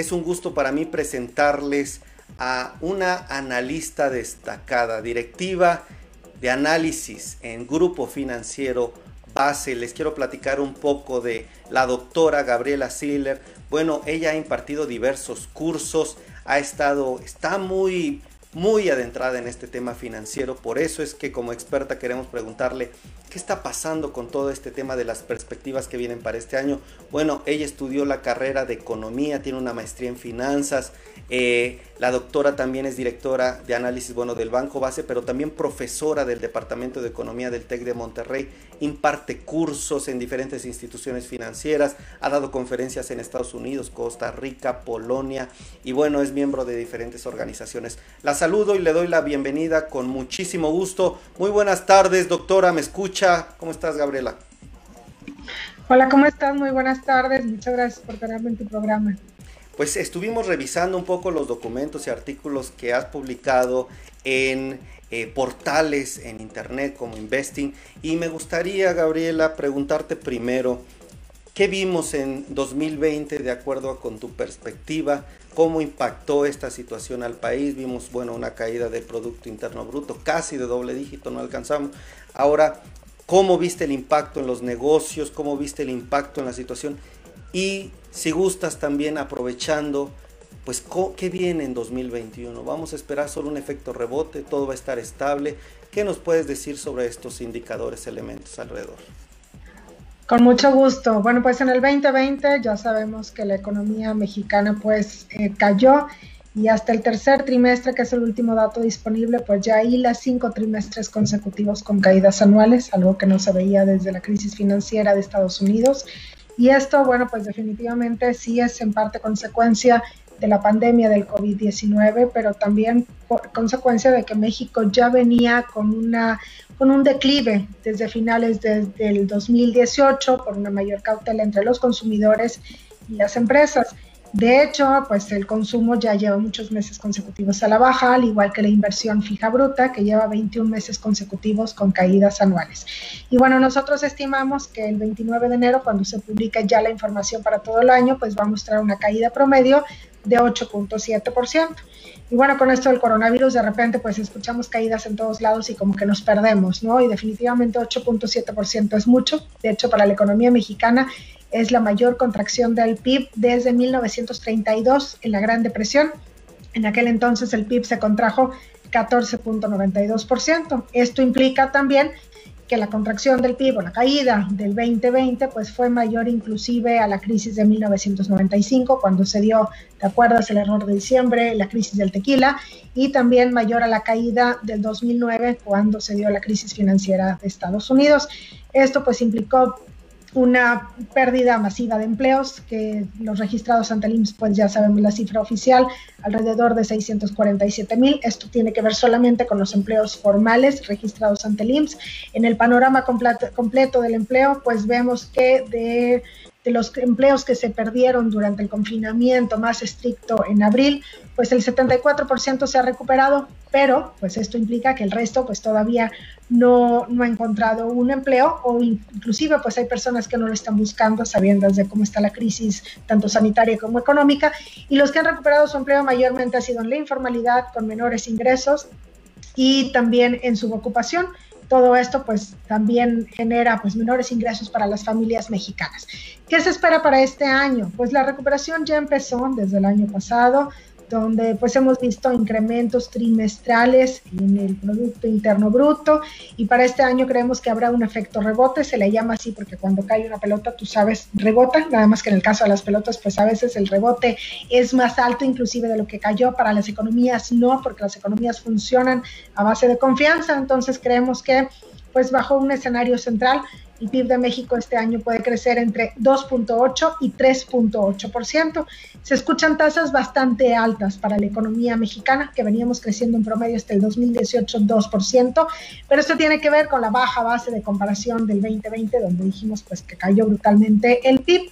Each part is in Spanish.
es un gusto para mí presentarles a una analista destacada, directiva de análisis en Grupo Financiero Base. Les quiero platicar un poco de la doctora Gabriela Siller. Bueno, ella ha impartido diversos cursos, ha estado, está muy muy adentrada en este tema financiero, por eso es que como experta queremos preguntarle qué está pasando con todo este tema de las perspectivas que vienen para este año. Bueno, ella estudió la carrera de economía, tiene una maestría en finanzas, eh, la doctora también es directora de análisis bueno, del Banco Base, pero también profesora del Departamento de Economía del TEC de Monterrey, imparte cursos en diferentes instituciones financieras, ha dado conferencias en Estados Unidos, Costa Rica, Polonia y bueno, es miembro de diferentes organizaciones. La saludo y le doy la bienvenida con muchísimo gusto. Muy buenas tardes, doctora, ¿me escucha? ¿Cómo estás, Gabriela? Hola, ¿cómo estás? Muy buenas tardes. Muchas gracias por tenerme en tu programa. Pues estuvimos revisando un poco los documentos y artículos que has publicado en eh, portales en internet como Investing y me gustaría, Gabriela, preguntarte primero, ¿qué vimos en 2020 de acuerdo con tu perspectiva? Cómo impactó esta situación al país. Vimos, bueno, una caída del Producto Interno Bruto, casi de doble dígito, no alcanzamos. Ahora, ¿cómo viste el impacto en los negocios? ¿Cómo viste el impacto en la situación? Y si gustas también aprovechando, pues, ¿qué viene en 2021? ¿Vamos a esperar solo un efecto rebote? ¿Todo va a estar estable? ¿Qué nos puedes decir sobre estos indicadores, elementos alrededor? Con mucho gusto. Bueno, pues en el 2020 ya sabemos que la economía mexicana pues eh, cayó y hasta el tercer trimestre, que es el último dato disponible, pues ya hay las cinco trimestres consecutivos con caídas anuales, algo que no se veía desde la crisis financiera de Estados Unidos. Y esto, bueno, pues definitivamente sí es en parte consecuencia de la pandemia del COVID-19, pero también por consecuencia de que México ya venía con una con un declive desde finales del 2018 por una mayor cautela entre los consumidores y las empresas. De hecho, pues el consumo ya lleva muchos meses consecutivos a la baja, al igual que la inversión fija bruta, que lleva 21 meses consecutivos con caídas anuales. Y bueno, nosotros estimamos que el 29 de enero, cuando se publica ya la información para todo el año, pues va a mostrar una caída promedio de 8.7%. Y bueno, con esto del coronavirus, de repente, pues escuchamos caídas en todos lados y como que nos perdemos, ¿no? Y definitivamente 8.7% es mucho. De hecho, para la economía mexicana es la mayor contracción del PIB desde 1932 en la Gran Depresión. En aquel entonces el PIB se contrajo 14.92%. Esto implica también que la contracción del PIB o la caída del 2020 pues fue mayor inclusive a la crisis de 1995 cuando se dio, ¿te acuerdas? El error de diciembre, la crisis del tequila y también mayor a la caída del 2009 cuando se dio la crisis financiera de Estados Unidos. Esto pues implicó una pérdida masiva de empleos, que los registrados ante el IMSS, pues ya sabemos la cifra oficial, alrededor de 647 mil. Esto tiene que ver solamente con los empleos formales registrados ante el IMSS. En el panorama completo, del empleo, pues vemos que de de los empleos que se perdieron durante el confinamiento más estricto en abril, pues el 74% se ha recuperado, pero pues esto implica que el resto pues todavía no, no ha encontrado un empleo o inclusive pues hay personas que no lo están buscando sabiendo de cómo está la crisis tanto sanitaria como económica y los que han recuperado su empleo mayormente ha sido en la informalidad con menores ingresos y también en su ocupación todo esto pues también genera pues menores ingresos para las familias mexicanas. ¿Qué se espera para este año? Pues la recuperación ya empezó desde el año pasado donde pues hemos visto incrementos trimestrales en el Producto Interno Bruto y para este año creemos que habrá un efecto rebote, se le llama así porque cuando cae una pelota, tú sabes, rebota, nada más que en el caso de las pelotas, pues a veces el rebote es más alto inclusive de lo que cayó, para las economías no, porque las economías funcionan a base de confianza, entonces creemos que pues bajo un escenario central el PIB de México este año puede crecer entre 2.8 y 3.8%. Se escuchan tasas bastante altas para la economía mexicana, que veníamos creciendo en promedio hasta el 2018 2%, pero esto tiene que ver con la baja base de comparación del 2020, donde dijimos pues que cayó brutalmente el PIB.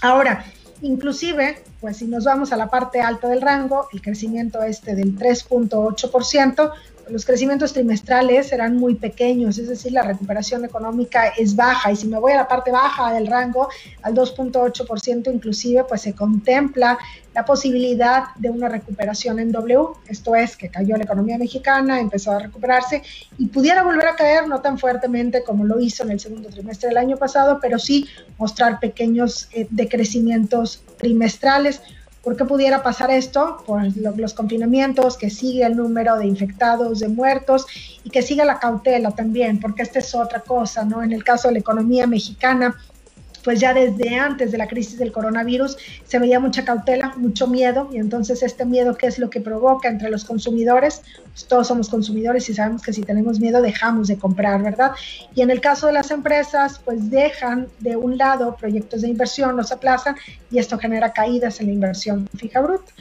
Ahora, inclusive, pues si nos vamos a la parte alta del rango, el crecimiento este del 3.8%, los crecimientos trimestrales serán muy pequeños, es decir, la recuperación económica es baja y si me voy a la parte baja del rango, al 2.8% inclusive, pues se contempla la posibilidad de una recuperación en W, esto es que cayó la economía mexicana, empezó a recuperarse y pudiera volver a caer no tan fuertemente como lo hizo en el segundo trimestre del año pasado, pero sí mostrar pequeños eh, decrecimientos trimestrales ¿Por qué pudiera pasar esto? Por los confinamientos, que sigue el número de infectados, de muertos y que siga la cautela también, porque esta es otra cosa, ¿no? En el caso de la economía mexicana, pues ya desde antes de la crisis del coronavirus se veía mucha cautela, mucho miedo, y entonces este miedo, ¿qué es lo que provoca entre los consumidores? Pues todos somos consumidores y sabemos que si tenemos miedo dejamos de comprar, ¿verdad? Y en el caso de las empresas, pues dejan de un lado proyectos de inversión, los aplazan y esto genera caídas en la inversión fija bruta.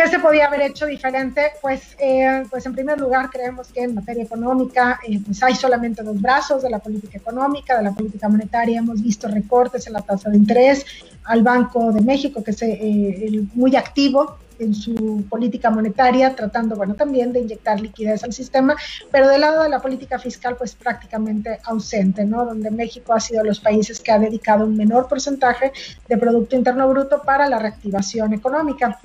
¿Qué se podía haber hecho diferente? Pues, eh, pues en primer lugar creemos que en materia económica eh, pues hay solamente dos brazos de la política económica, de la política monetaria. Hemos visto recortes en la tasa de interés al Banco de México, que es eh, muy activo en su política monetaria, tratando, bueno, también de inyectar liquidez al sistema, pero del lado de la política fiscal, pues prácticamente ausente, ¿no? Donde México ha sido los países que ha dedicado un menor porcentaje de Producto Interno Bruto para la reactivación económica.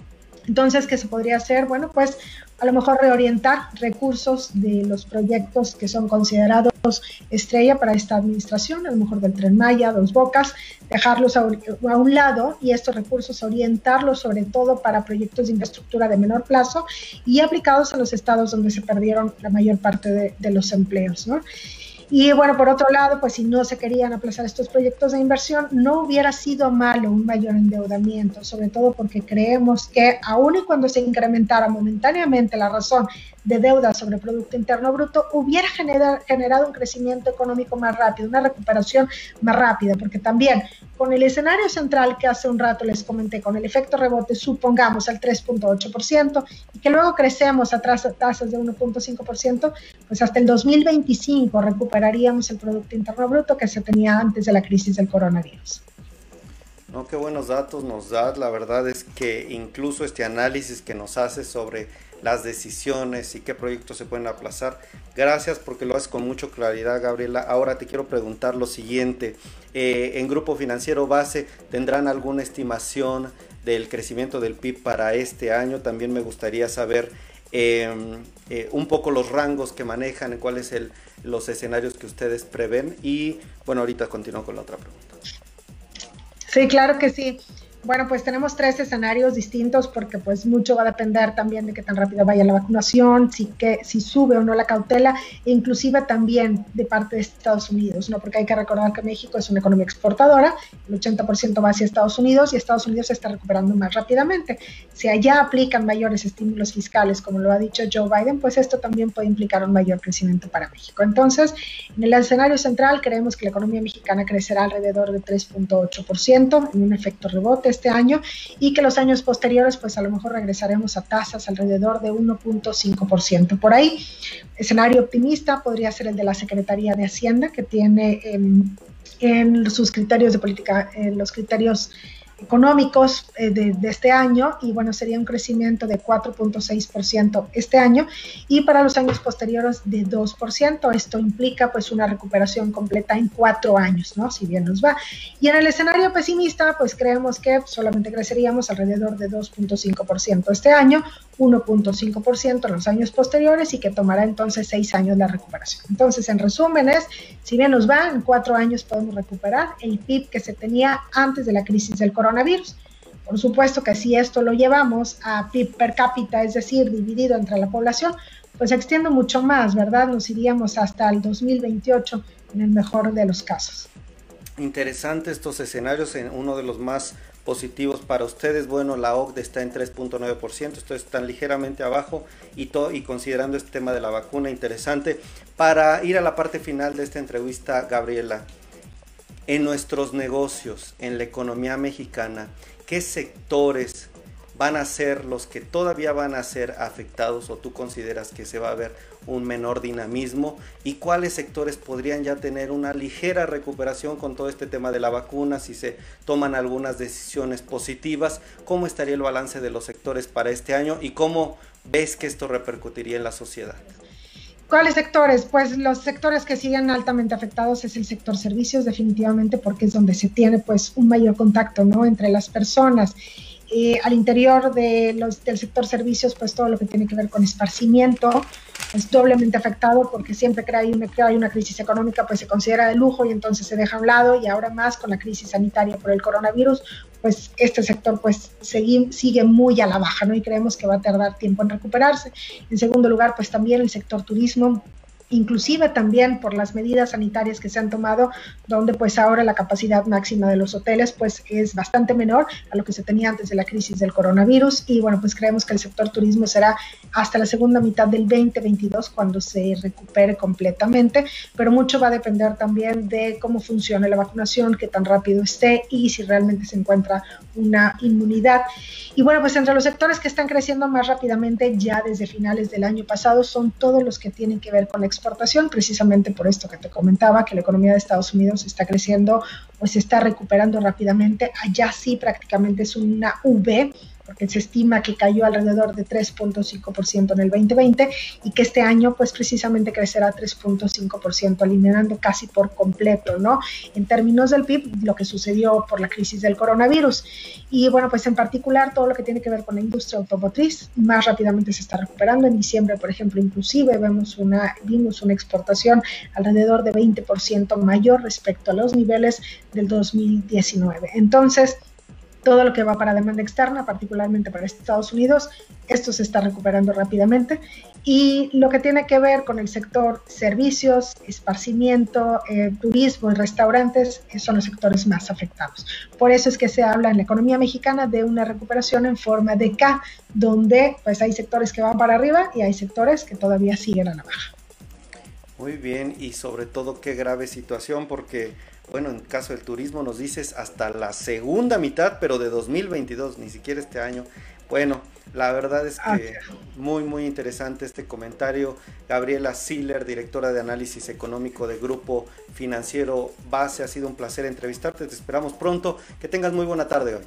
Entonces, ¿qué se podría hacer? Bueno, pues a lo mejor reorientar recursos de los proyectos que son considerados estrella para esta administración, a lo mejor del tren Maya, dos bocas, dejarlos a, un lado y estos recursos orientarlos sobre todo para proyectos de infraestructura de menor plazo y aplicados a los estados donde se perdieron la mayor parte de, de los empleos, ¿no? Y bueno, por otro lado, pues si no se querían aplazar estos proyectos de inversión, no hubiera sido malo un mayor endeudamiento, sobre todo porque creemos que aun y cuando se incrementara momentáneamente la razón de deuda sobre Producto Interno Bruto, hubiera generado un crecimiento económico más rápido, una recuperación más rápida, porque también con el escenario central que hace un rato les comenté, con el efecto rebote, supongamos al 3.8%, y que luego crecemos a tasas de 1.5%, pues hasta el 2025 recuperaríamos el Producto Interno Bruto que se tenía antes de la crisis del coronavirus. Qué buenos datos nos da. La verdad es que incluso este análisis que nos hace sobre las decisiones y qué proyectos se pueden aplazar. Gracias porque lo haces con mucha claridad, Gabriela. Ahora te quiero preguntar lo siguiente. Eh, en Grupo Financiero Base, ¿tendrán alguna estimación del crecimiento del PIB para este año? También me gustaría saber em, eh, un poco los rangos que manejan, cuáles son los escenarios que ustedes prevén. Y bueno, ahorita continúo con la otra pregunta. Sí, claro que sí. Bueno, pues tenemos tres escenarios distintos porque pues mucho va a depender también de qué tan rápido vaya la vacunación, si, que, si sube o no la cautela, e inclusive también de parte de Estados Unidos, ¿no? Porque hay que recordar que México es una economía exportadora, el 80% va hacia Estados Unidos y Estados Unidos se está recuperando más rápidamente. Si allá aplican mayores estímulos fiscales, como lo ha dicho Joe Biden, pues esto también puede implicar un mayor crecimiento para México. Entonces, en el escenario central creemos que la economía mexicana crecerá alrededor de 3.8% en un efecto rebote este año y que los años posteriores pues a lo mejor regresaremos a tasas alrededor de 1.5%. Por ahí, escenario optimista podría ser el de la Secretaría de Hacienda que tiene en sus criterios de política, en los criterios económicos eh, de, este año y bueno, sería un crecimiento de 4.6% este año y para los años posteriores de 2%. Esto implica pues una recuperación completa en cuatro años, ¿no? Si bien nos va. Y en el escenario pesimista, pues creemos que solamente creceríamos alrededor de 2.5% este año, 1.5% en los años posteriores y que tomará entonces seis años la recuperación. Entonces, en resumen es, si bien nos va, en cuatro años podemos recuperar el PIB que se tenía antes de la crisis del coronavirus. Por supuesto que si esto lo llevamos a PIB per cápita, es decir, dividido entre la población, pues extiende mucho más, ¿verdad? Nos iríamos hasta el 2028 en el mejor de los casos. Interesante estos escenarios en uno de los más positivos para ustedes. Bueno, la OCDE está en 3.9%, esto están ligeramente abajo y, todo, y considerando este tema de la vacuna interesante. Para ir a la parte final de esta entrevista, Gabriela, en nuestros negocios, en la economía mexicana, ¿qué sectores van a ser los que todavía van a ser afectados o tú consideras que se va a ver un menor dinamismo y cuáles sectores podrían ya tener una ligera recuperación con todo este tema de la vacuna, si se toman algunas decisiones positivas, cómo estaría el balance de los sectores para este año y cómo ves que esto repercutiría en la sociedad? ¿Cuáles sectores? Pues los sectores que siguen altamente afectados es el sector servicios, definitivamente, porque es donde se tiene pues un mayor contacto ¿no? entre las personas. Eh, al interior de los, del sector servicios, pues todo lo que tiene que ver con esparcimiento es doblemente afectado porque siempre que hay, una, que hay una crisis económica, pues se considera de lujo y entonces se deja a un lado y ahora más con la crisis sanitaria por el coronavirus, pues este sector pues sigue, sigue muy a la baja, ¿no? Y creemos que va a tardar tiempo en recuperarse. En segundo lugar, pues también el sector turismo inclusive también por las medidas sanitarias que se han tomado, donde pues ahora la capacidad máxima de los hoteles pues es bastante menor a lo que se tenía antes de la crisis del coronavirus y bueno pues creemos que el sector turismo será hasta la segunda mitad del 2022 cuando se recupere completamente, pero mucho va a depender también de cómo funcione la vacunación, qué tan rápido esté y si realmente se encuentra una inmunidad. Y bueno pues entre los sectores que están creciendo más rápidamente ya desde finales del año pasado son todos los que tienen que ver con exportación, precisamente por esto que te comentaba, que la economía de Estados Unidos está creciendo o se está recuperando rápidamente. Allá sí prácticamente es una V porque se estima que cayó alrededor de 3.5% en el 2020 y que este año pues precisamente crecerá 3.5%, alineando casi por completo, ¿no? En términos del PIB, lo que sucedió por la crisis del coronavirus. Y bueno, pues en particular todo lo que tiene que ver con la industria automotriz más rápidamente se está recuperando. En diciembre, por ejemplo, inclusive vemos una, vimos una exportación alrededor de 20% mayor respecto a los niveles del 2019. Entonces, todo lo que va para demanda externa, particularmente para Estados Unidos, esto se está recuperando rápidamente. Y lo que tiene que ver con el sector servicios, esparcimiento, eh, turismo y restaurantes eh, son los sectores más afectados. Por eso es que se habla en la economía mexicana de una recuperación en forma de K, donde pues hay sectores que van para arriba y hay sectores que todavía siguen a la baja. Muy bien, y sobre todo qué grave situación, porque, bueno, en caso del turismo nos dices hasta la segunda mitad, pero de 2022, ni siquiera este año. Bueno, la verdad es que muy, muy interesante este comentario. Gabriela Siller, directora de análisis económico de Grupo Financiero Base, ha sido un placer entrevistarte. Te esperamos pronto. Que tengas muy buena tarde hoy.